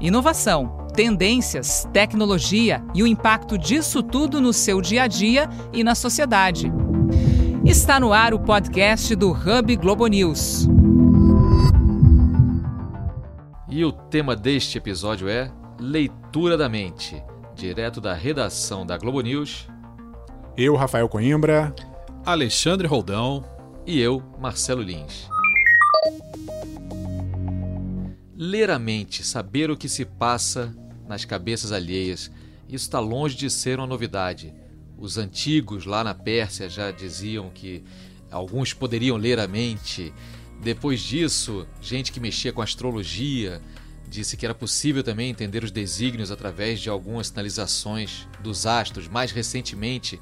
Inovação, tendências, tecnologia e o impacto disso tudo no seu dia a dia e na sociedade. Está no ar o podcast do Hub Globo News. E o tema deste episódio é Leitura da Mente, direto da redação da Globo News. Eu, Rafael Coimbra. Alexandre Roldão. E eu, Marcelo Lins. Ler a mente, saber o que se passa nas cabeças alheias, isso está longe de ser uma novidade. Os antigos lá na Pérsia já diziam que alguns poderiam ler a mente. Depois disso, gente que mexia com astrologia disse que era possível também entender os desígnios através de algumas sinalizações dos astros. Mais recentemente,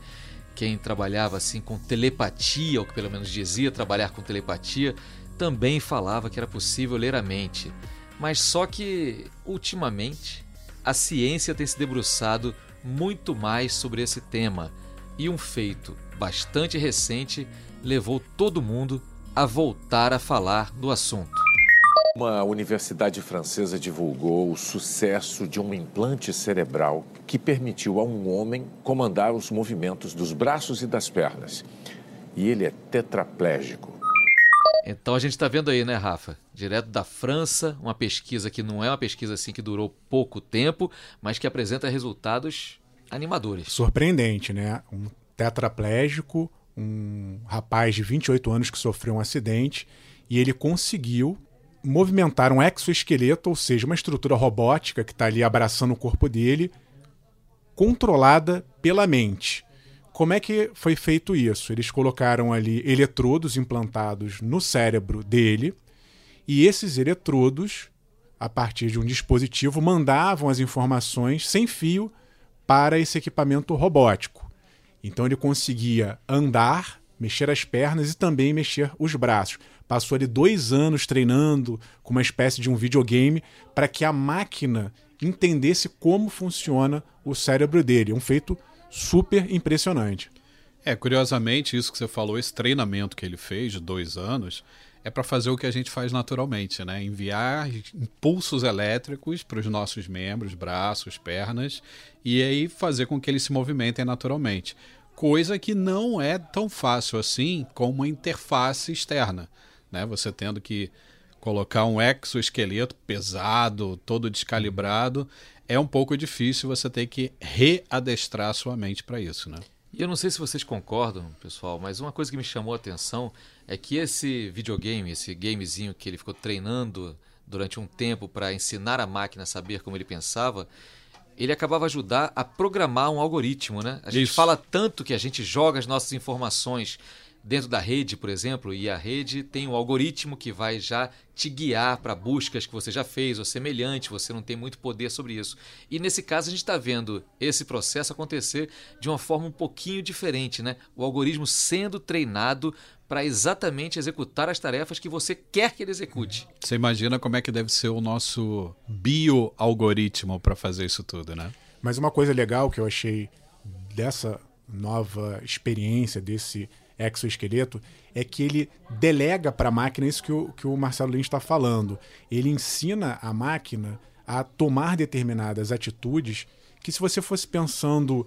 quem trabalhava assim com telepatia, ou que pelo menos dizia trabalhar com telepatia, também falava que era possível ler a mente. Mas só que, ultimamente, a ciência tem se debruçado muito mais sobre esse tema e um feito bastante recente levou todo mundo a voltar a falar do assunto. Uma universidade francesa divulgou o sucesso de um implante cerebral que permitiu a um homem comandar os movimentos dos braços e das pernas. E ele é tetraplégico. Então a gente está vendo aí, né, Rafa? Direto da França, uma pesquisa que não é uma pesquisa assim que durou pouco tempo, mas que apresenta resultados animadores. Surpreendente, né? Um tetraplégico, um rapaz de 28 anos que sofreu um acidente e ele conseguiu movimentar um exoesqueleto, ou seja, uma estrutura robótica que está ali abraçando o corpo dele, controlada pela mente. Como é que foi feito isso? Eles colocaram ali eletrodos implantados no cérebro dele, e esses eletrodos, a partir de um dispositivo, mandavam as informações sem fio para esse equipamento robótico. Então ele conseguia andar, mexer as pernas e também mexer os braços. Passou ali dois anos treinando com uma espécie de um videogame para que a máquina entendesse como funciona o cérebro dele. Um feito super impressionante. É, curiosamente, isso que você falou, esse treinamento que ele fez de dois anos, é para fazer o que a gente faz naturalmente, né? Enviar impulsos elétricos para os nossos membros, braços, pernas, e aí fazer com que eles se movimentem naturalmente. Coisa que não é tão fácil assim com uma interface externa, né? Você tendo que colocar um exoesqueleto pesado, todo descalibrado, é um pouco difícil, você tem que readestrar sua mente para isso, né? E eu não sei se vocês concordam, pessoal, mas uma coisa que me chamou a atenção é que esse videogame, esse gamezinho que ele ficou treinando durante um tempo para ensinar a máquina a saber como ele pensava, ele acabava ajudar a programar um algoritmo, né? A gente Isso. fala tanto que a gente joga as nossas informações dentro da rede, por exemplo, e a rede tem um algoritmo que vai já te guiar para buscas que você já fez ou semelhante, você não tem muito poder sobre isso. E nesse caso a gente está vendo esse processo acontecer de uma forma um pouquinho diferente, né? O algoritmo sendo treinado para exatamente executar as tarefas que você quer que ele execute. Você imagina como é que deve ser o nosso bioalgoritmo para fazer isso tudo, né? Mas uma coisa legal que eu achei dessa nova experiência desse exoesqueleto é que ele delega para a máquina isso que o, que o Marcelo Lins está falando. Ele ensina a máquina a tomar determinadas atitudes que se você fosse pensando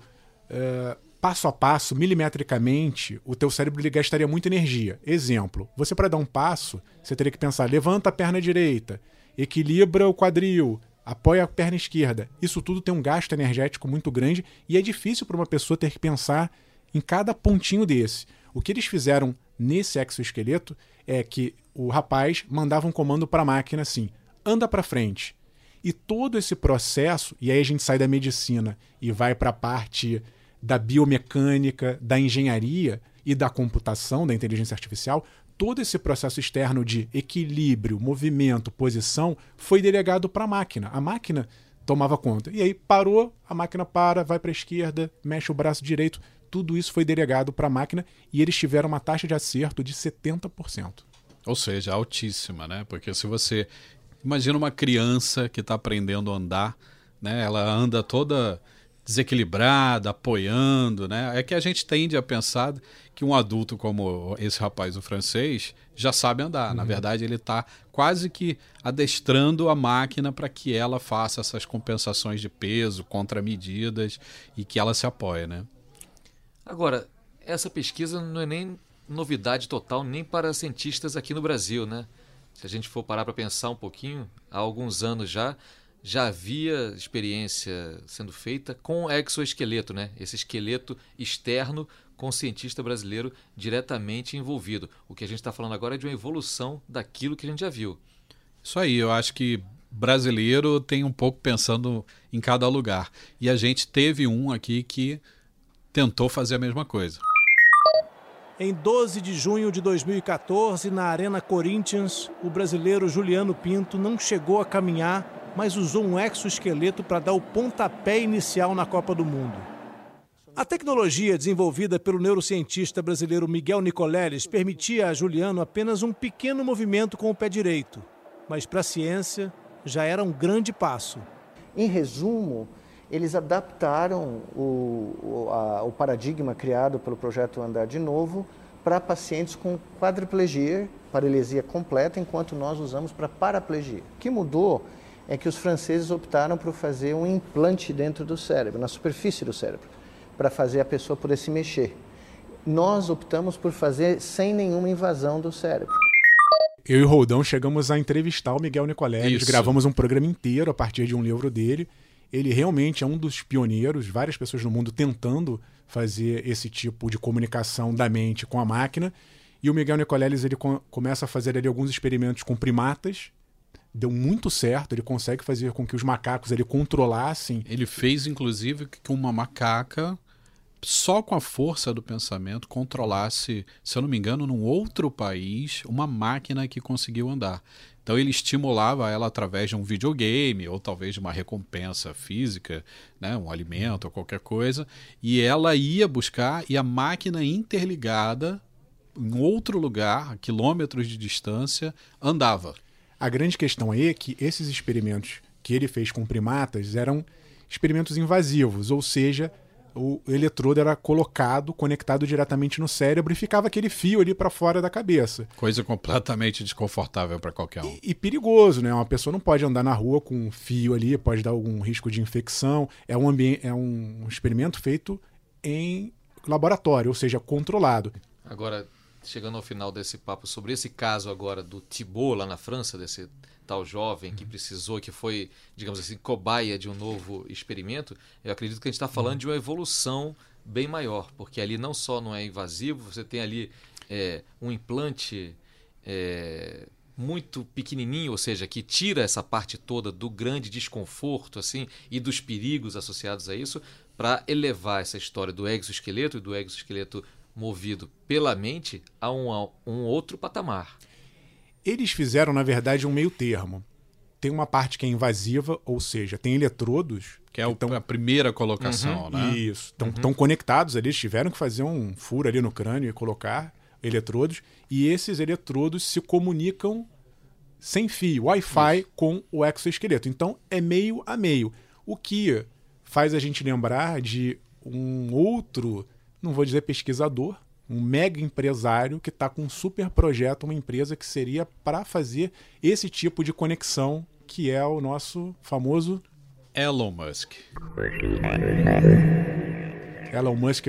é, passo a passo, milimetricamente, o teu cérebro gastaria muita energia. Exemplo, você para dar um passo, você teria que pensar, levanta a perna direita, equilibra o quadril, apoia a perna esquerda. Isso tudo tem um gasto energético muito grande e é difícil para uma pessoa ter que pensar em cada pontinho desse. O que eles fizeram nesse exoesqueleto é que o rapaz mandava um comando para a máquina assim: anda para frente. E todo esse processo, e aí a gente sai da medicina e vai para a parte da biomecânica, da engenharia e da computação, da inteligência artificial, todo esse processo externo de equilíbrio, movimento, posição foi delegado para a máquina. A máquina tomava conta. E aí parou, a máquina para, vai para a esquerda, mexe o braço direito, tudo isso foi delegado para a máquina e eles tiveram uma taxa de acerto de 70%. Ou seja, altíssima, né? Porque se você imagina uma criança que está aprendendo a andar, né? Ela anda toda desequilibrada, apoiando, né? É que a gente tende a pensar que um adulto como esse rapaz, o francês, já sabe andar. Uhum. Na verdade, ele está quase que adestrando a máquina para que ela faça essas compensações de peso, contramedidas e que ela se apoie, né? Agora, essa pesquisa não é nem novidade total nem para cientistas aqui no Brasil, né? Se a gente for parar para pensar um pouquinho, há alguns anos já, já havia experiência sendo feita com exoesqueleto, né? Esse esqueleto externo com cientista brasileiro diretamente envolvido. O que a gente está falando agora é de uma evolução daquilo que a gente já viu. Isso aí, eu acho que brasileiro tem um pouco pensando em cada lugar. E a gente teve um aqui que tentou fazer a mesma coisa. Em 12 de junho de 2014, na Arena Corinthians, o brasileiro Juliano Pinto não chegou a caminhar, mas usou um exoesqueleto para dar o pontapé inicial na Copa do Mundo. A tecnologia desenvolvida pelo neurocientista brasileiro Miguel Nicoleles permitia a Juliano apenas um pequeno movimento com o pé direito, mas para a ciência já era um grande passo. Em resumo, eles adaptaram o, o, a, o paradigma criado pelo projeto Andar de Novo para pacientes com quadriplegia, paralisia completa, enquanto nós usamos para paraplegia. O que mudou é que os franceses optaram por fazer um implante dentro do cérebro, na superfície do cérebro, para fazer a pessoa poder se mexer. Nós optamos por fazer sem nenhuma invasão do cérebro. Eu e o Roldão chegamos a entrevistar o Miguel Nicoleles, gravamos um programa inteiro a partir de um livro dele ele realmente é um dos pioneiros, várias pessoas no mundo tentando fazer esse tipo de comunicação da mente com a máquina. E o Miguel Nicoleles ele com, começa a fazer ali alguns experimentos com primatas. Deu muito certo, ele consegue fazer com que os macacos ele controlassem. Ele fez, inclusive, que uma macaca, só com a força do pensamento, controlasse, se eu não me engano, num outro país, uma máquina que conseguiu andar. Então ele estimulava ela através de um videogame ou talvez de uma recompensa física, né, um alimento ou qualquer coisa, e ela ia buscar e a máquina interligada em outro lugar, a quilômetros de distância, andava. A grande questão aí é que esses experimentos que ele fez com primatas eram experimentos invasivos, ou seja, o eletrodo era colocado, conectado diretamente no cérebro e ficava aquele fio ali para fora da cabeça. Coisa completamente desconfortável para qualquer um. E, e, perigoso, né? Uma pessoa não pode andar na rua com um fio ali, pode dar algum risco de infecção. É um, ambiente, é um experimento feito em laboratório, ou seja, controlado. Agora, chegando ao final desse papo sobre esse caso agora do Thibault lá na França, desse tal jovem que precisou, que foi, digamos assim, cobaia de um novo experimento, eu acredito que a gente está falando de uma evolução bem maior, porque ali não só não é invasivo, você tem ali é, um implante é, muito pequenininho, ou seja, que tira essa parte toda do grande desconforto assim e dos perigos associados a isso, para elevar essa história do exoesqueleto e do exoesqueleto movido pela mente a um, a um outro patamar. Eles fizeram, na verdade, um meio termo. Tem uma parte que é invasiva, ou seja, tem eletrodos. Que é tão... a primeira colocação, uhum, né? Isso. Estão uhum. conectados ali, eles tiveram que fazer um furo ali no crânio e colocar eletrodos. E esses eletrodos se comunicam sem fio, Wi-Fi, com o exoesqueleto. Então é meio a meio. O que faz a gente lembrar de um outro, não vou dizer pesquisador, um mega empresário que está com um super projeto, uma empresa que seria para fazer esse tipo de conexão, que é o nosso famoso Elon Musk. Elon Musk,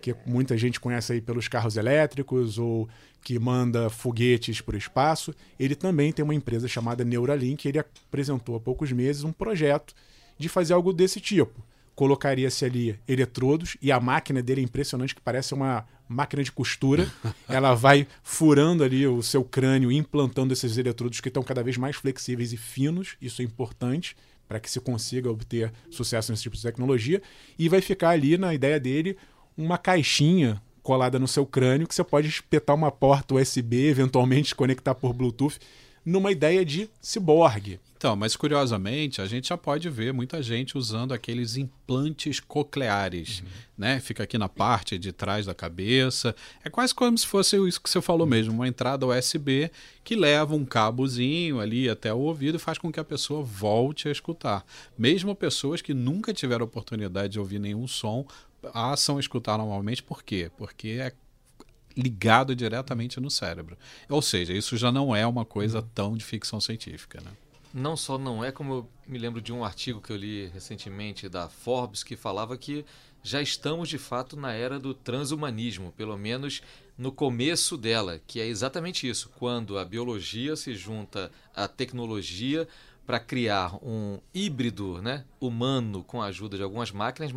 que muita gente conhece aí pelos carros elétricos ou que manda foguetes para o espaço, ele também tem uma empresa chamada Neuralink. Ele apresentou há poucos meses um projeto de fazer algo desse tipo colocaria-se ali eletrodos e a máquina dele é impressionante, que parece uma máquina de costura. Ela vai furando ali o seu crânio, implantando esses eletrodos que estão cada vez mais flexíveis e finos. Isso é importante para que se consiga obter sucesso nesse tipo de tecnologia. E vai ficar ali, na ideia dele, uma caixinha colada no seu crânio que você pode espetar uma porta USB, eventualmente conectar por Bluetooth numa ideia de ciborgue. Então, mas curiosamente, a gente já pode ver muita gente usando aqueles implantes cocleares, uhum. né? Fica aqui na parte de trás da cabeça. É quase como se fosse isso que você falou uhum. mesmo, uma entrada USB que leva um cabozinho ali até o ouvido e faz com que a pessoa volte a escutar. Mesmo pessoas que nunca tiveram oportunidade de ouvir nenhum som passam a escutar normalmente. Por quê? Porque é ligado diretamente no cérebro. Ou seja, isso já não é uma coisa uhum. tão de ficção científica, né? Não só não é, como eu me lembro de um artigo que eu li recentemente da Forbes que falava que já estamos de fato na era do transhumanismo, pelo menos no começo dela, que é exatamente isso, quando a biologia se junta à tecnologia para criar um híbrido né, humano com a ajuda de algumas máquinas,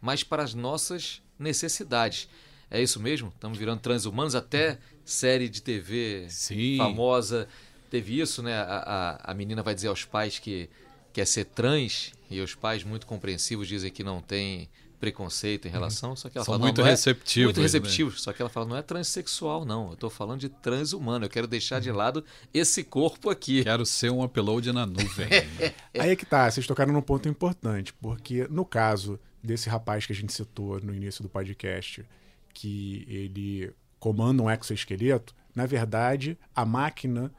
mas para as nossas necessidades. É isso mesmo? Estamos virando transhumanos até série de TV Sim. famosa teve isso, né? A, a, a menina vai dizer aos pais que quer ser trans e os pais muito compreensivos dizem que não tem preconceito em relação, só que ela São fala muito não, receptivos, é, muito receptivos, né? só que ela fala não é transexual não, eu estou falando de transhumano, eu quero deixar de lado esse corpo aqui. Quero ser um upload na nuvem. Aí é que tá, vocês tocaram num ponto importante, porque no caso desse rapaz que a gente citou no início do podcast, que ele comanda um exoesqueleto, na verdade, a máquina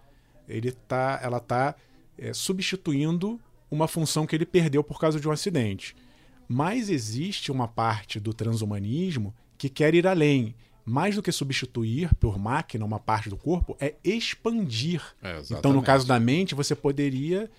ele tá, ela está é, substituindo uma função que ele perdeu por causa de um acidente. Mas existe uma parte do transhumanismo que quer ir além. Mais do que substituir por máquina uma parte do corpo, é expandir. É, então, no caso da mente, você poderia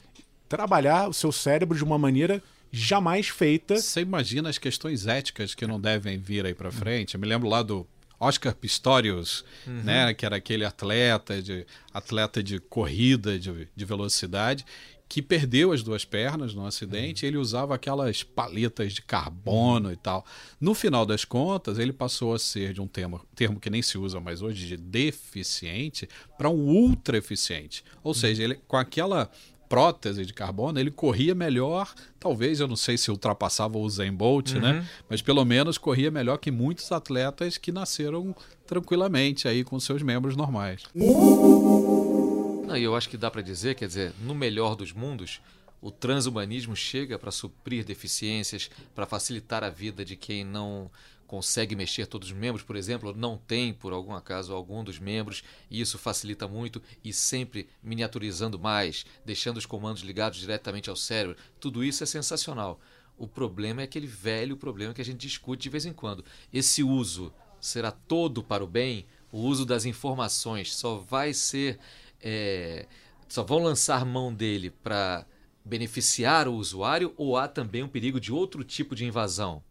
trabalhar o seu cérebro de uma maneira jamais feita. Você imagina as questões éticas que não devem vir aí para frente? Eu me lembro lá do Oscar Pistorius, uhum. né, que era aquele atleta de atleta de corrida de, de velocidade que perdeu as duas pernas no acidente, uhum. ele usava aquelas paletas de carbono uhum. e tal. No final das contas, ele passou a ser de um termo, termo que nem se usa mais hoje, de deficiente, para um ultra eficiente. Ou uhum. seja, ele, com aquela prótese de carbono, ele corria melhor, talvez, eu não sei se ultrapassava o Zen Bolt, né? uhum. né? Mas pelo menos corria melhor que muitos atletas que nasceram tranquilamente aí com seus membros normais. Não, eu acho que dá para dizer, quer dizer, no melhor dos mundos, o transhumanismo chega para suprir deficiências, para facilitar a vida de quem não consegue mexer todos os membros, por exemplo, não tem, por algum acaso, algum dos membros, e isso facilita muito e sempre miniaturizando mais, deixando os comandos ligados diretamente ao cérebro. Tudo isso é sensacional. O problema é aquele velho problema que a gente discute de vez em quando. Esse uso será todo para o bem? O uso das informações só vai ser. É, só vão lançar mão dele para beneficiar o usuário ou há também um perigo de outro tipo de invasão?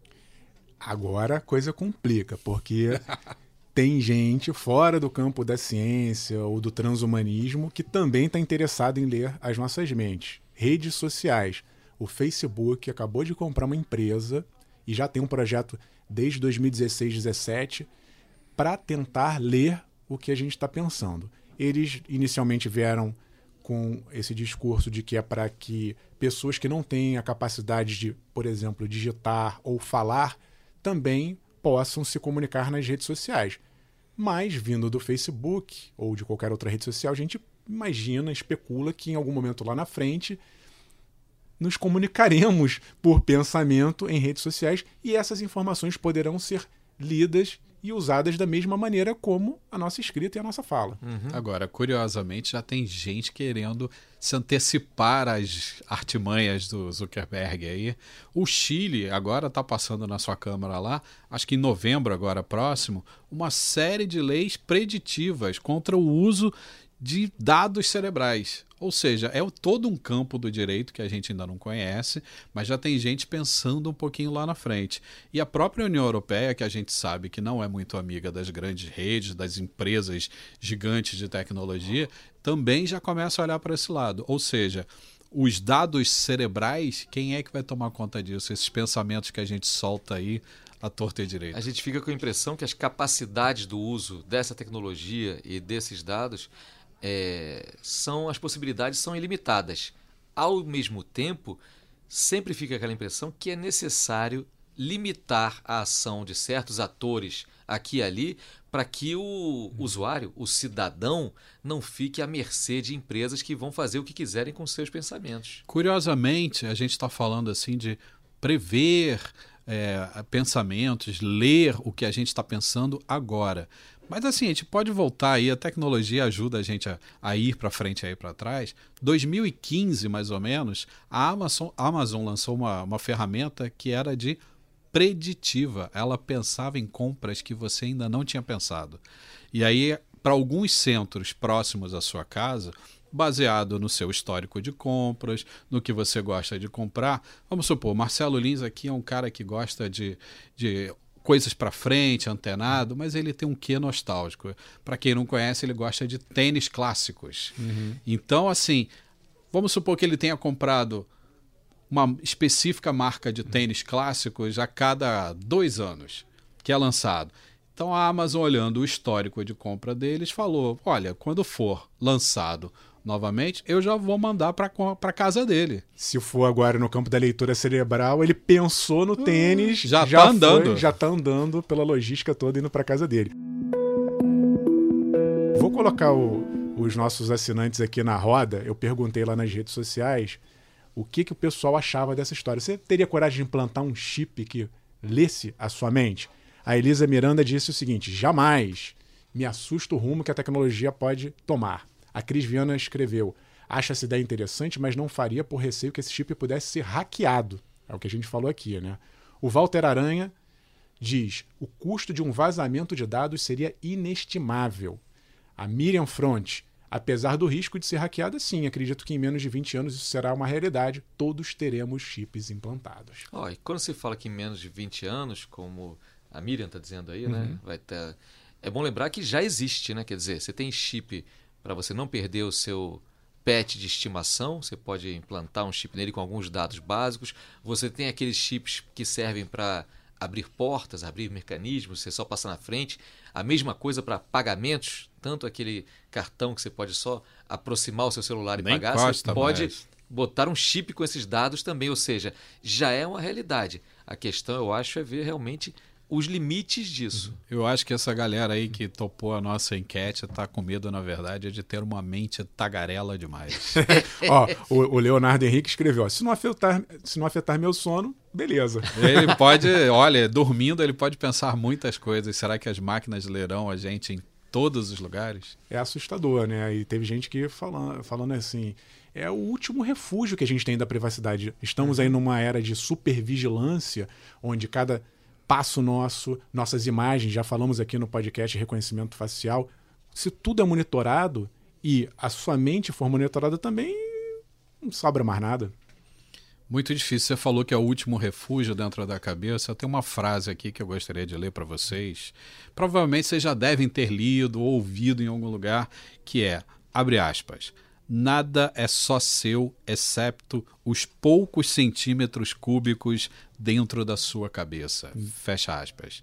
Agora a coisa complica, porque tem gente fora do campo da ciência ou do transhumanismo que também está interessado em ler as nossas mentes. Redes sociais. O Facebook acabou de comprar uma empresa e já tem um projeto desde 2016, 2017 para tentar ler o que a gente está pensando. Eles inicialmente vieram com esse discurso de que é para que pessoas que não têm a capacidade de, por exemplo, digitar ou falar também possam se comunicar nas redes sociais. Mas, vindo do Facebook ou de qualquer outra rede social, a gente imagina, especula que em algum momento lá na frente nos comunicaremos por pensamento em redes sociais e essas informações poderão ser lidas e usadas da mesma maneira como a nossa escrita e a nossa fala. Uhum. Agora, curiosamente, já tem gente querendo se antecipar às artimanhas do Zuckerberg aí. O Chile agora está passando na sua Câmara lá, acho que em novembro agora próximo, uma série de leis preditivas contra o uso de dados cerebrais. Ou seja, é todo um campo do direito que a gente ainda não conhece, mas já tem gente pensando um pouquinho lá na frente. E a própria União Europeia, que a gente sabe que não é muito amiga das grandes redes, das empresas gigantes de tecnologia, também já começa a olhar para esse lado. Ou seja, os dados cerebrais, quem é que vai tomar conta disso? Esses pensamentos que a gente solta aí à torta e direito. A gente fica com a impressão que as capacidades do uso dessa tecnologia e desses dados é, são as possibilidades são ilimitadas. Ao mesmo tempo, sempre fica aquela impressão que é necessário limitar a ação de certos atores aqui e ali, para que o usuário, o cidadão, não fique à mercê de empresas que vão fazer o que quiserem com seus pensamentos. Curiosamente, a gente está falando assim de prever é, pensamentos, ler o que a gente está pensando agora. Mas assim, a gente pode voltar aí, a tecnologia ajuda a gente a, a ir para frente aí para trás. 2015, mais ou menos, a Amazon, a Amazon lançou uma, uma ferramenta que era de preditiva. Ela pensava em compras que você ainda não tinha pensado. E aí, para alguns centros próximos à sua casa, baseado no seu histórico de compras, no que você gosta de comprar. Vamos supor, Marcelo Lins aqui é um cara que gosta de, de coisas para frente, antenado, mas ele tem um quê nostálgico. Para quem não conhece, ele gosta de tênis clássicos. Uhum. Então, assim, vamos supor que ele tenha comprado uma específica marca de tênis clássicos a cada dois anos que é lançado. Então a Amazon, olhando o histórico de compra deles, falou: olha, quando for lançado novamente, eu já vou mandar para casa dele. Se for agora no campo da leitura cerebral, ele pensou no hum, tênis, já, já tá andando, foi, já tá andando pela logística toda indo para casa dele. Vou colocar o, os nossos assinantes aqui na roda. Eu perguntei lá nas redes sociais o que, que o pessoal achava dessa história. Você teria coragem de implantar um chip que lesse a sua mente? A Elisa Miranda disse o seguinte: jamais me assusta o rumo que a tecnologia pode tomar. A Cris Viana escreveu: acha essa ideia interessante, mas não faria por receio que esse chip pudesse ser hackeado. É o que a gente falou aqui, né? O Walter Aranha diz: o custo de um vazamento de dados seria inestimável. A Miriam Front, apesar do risco de ser hackeada, sim, acredito que em menos de 20 anos isso será uma realidade. Todos teremos chips implantados. Oh, e quando se fala que em menos de 20 anos, como a Miriam está dizendo aí, né? uhum. né? Vai ter... É bom lembrar que já existe, né? Quer dizer, você tem chip para você não perder o seu pet de estimação, você pode implantar um chip nele com alguns dados básicos. Você tem aqueles chips que servem para abrir portas, abrir mecanismos, você só passa na frente. A mesma coisa para pagamentos, tanto aquele cartão que você pode só aproximar o seu celular e Nem pagar, você pode mais. botar um chip com esses dados também, ou seja, já é uma realidade. A questão, eu acho, é ver realmente os limites disso. Eu acho que essa galera aí que topou a nossa enquete está com medo, na verdade, de ter uma mente tagarela demais. ó, o, o, Leonardo Henrique escreveu: ó, se, não afetar, se não afetar meu sono, beleza. Ele pode, olha, dormindo, ele pode pensar muitas coisas. Será que as máquinas lerão a gente em todos os lugares? É assustador, né? E teve gente que falando, falando assim é o último refúgio que a gente tem da privacidade. Estamos aí numa era de supervigilância, onde cada passo nosso, nossas imagens, já falamos aqui no podcast reconhecimento facial. Se tudo é monitorado e a sua mente for monitorada também, não sobra mais nada. Muito difícil. Você falou que é o último refúgio dentro da cabeça. Tem uma frase aqui que eu gostaria de ler para vocês. Provavelmente vocês já devem ter lido ou ouvido em algum lugar, que é, abre aspas, nada é só seu, excepto os poucos centímetros cúbicos dentro da sua cabeça. Fecha aspas.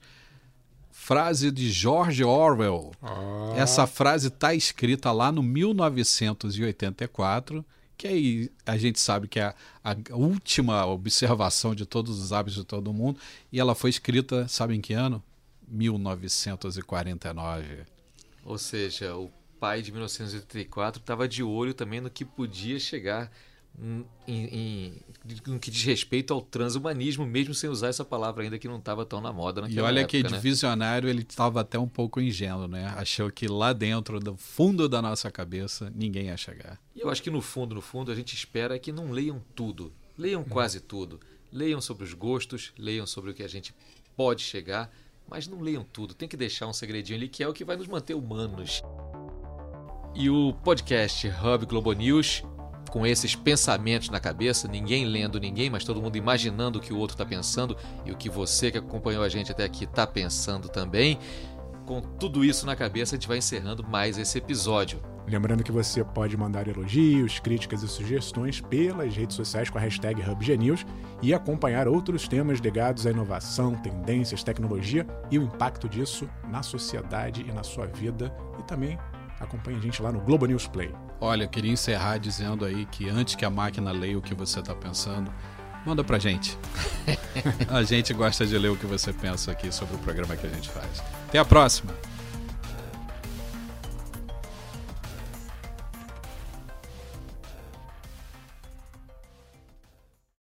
Frase de George Orwell. Ah. Essa frase está escrita lá no 1984, que aí a gente sabe que é a, a última observação de todos os hábitos de todo mundo, e ela foi escrita, sabe em que ano? 1949. Ou seja, o pai de 1984 estava de olho também no que podia chegar em, em, no que diz respeito ao transhumanismo, mesmo sem usar essa palavra ainda que não estava tão na moda naquela E olha época, que de né? visionário ele estava até um pouco ingênuo, né? Achou que lá dentro, do fundo da nossa cabeça, ninguém ia chegar. E eu acho que no fundo, no fundo, a gente espera que não leiam tudo. Leiam quase tudo. Leiam sobre os gostos, leiam sobre o que a gente pode chegar, mas não leiam tudo. Tem que deixar um segredinho ali que é o que vai nos manter humanos. E o podcast Hub Globo News, com esses pensamentos na cabeça, ninguém lendo ninguém, mas todo mundo imaginando o que o outro está pensando e o que você que acompanhou a gente até aqui está pensando também. Com tudo isso na cabeça, a gente vai encerrando mais esse episódio. Lembrando que você pode mandar elogios, críticas e sugestões pelas redes sociais com a hashtag HubGenews e acompanhar outros temas ligados à inovação, tendências, tecnologia e o impacto disso na sociedade e na sua vida e também Acompanhe a gente lá no Globo News Play. Olha, eu queria encerrar dizendo aí que antes que a máquina leia o que você está pensando, manda pra gente. a gente gosta de ler o que você pensa aqui sobre o programa que a gente faz. Até a próxima!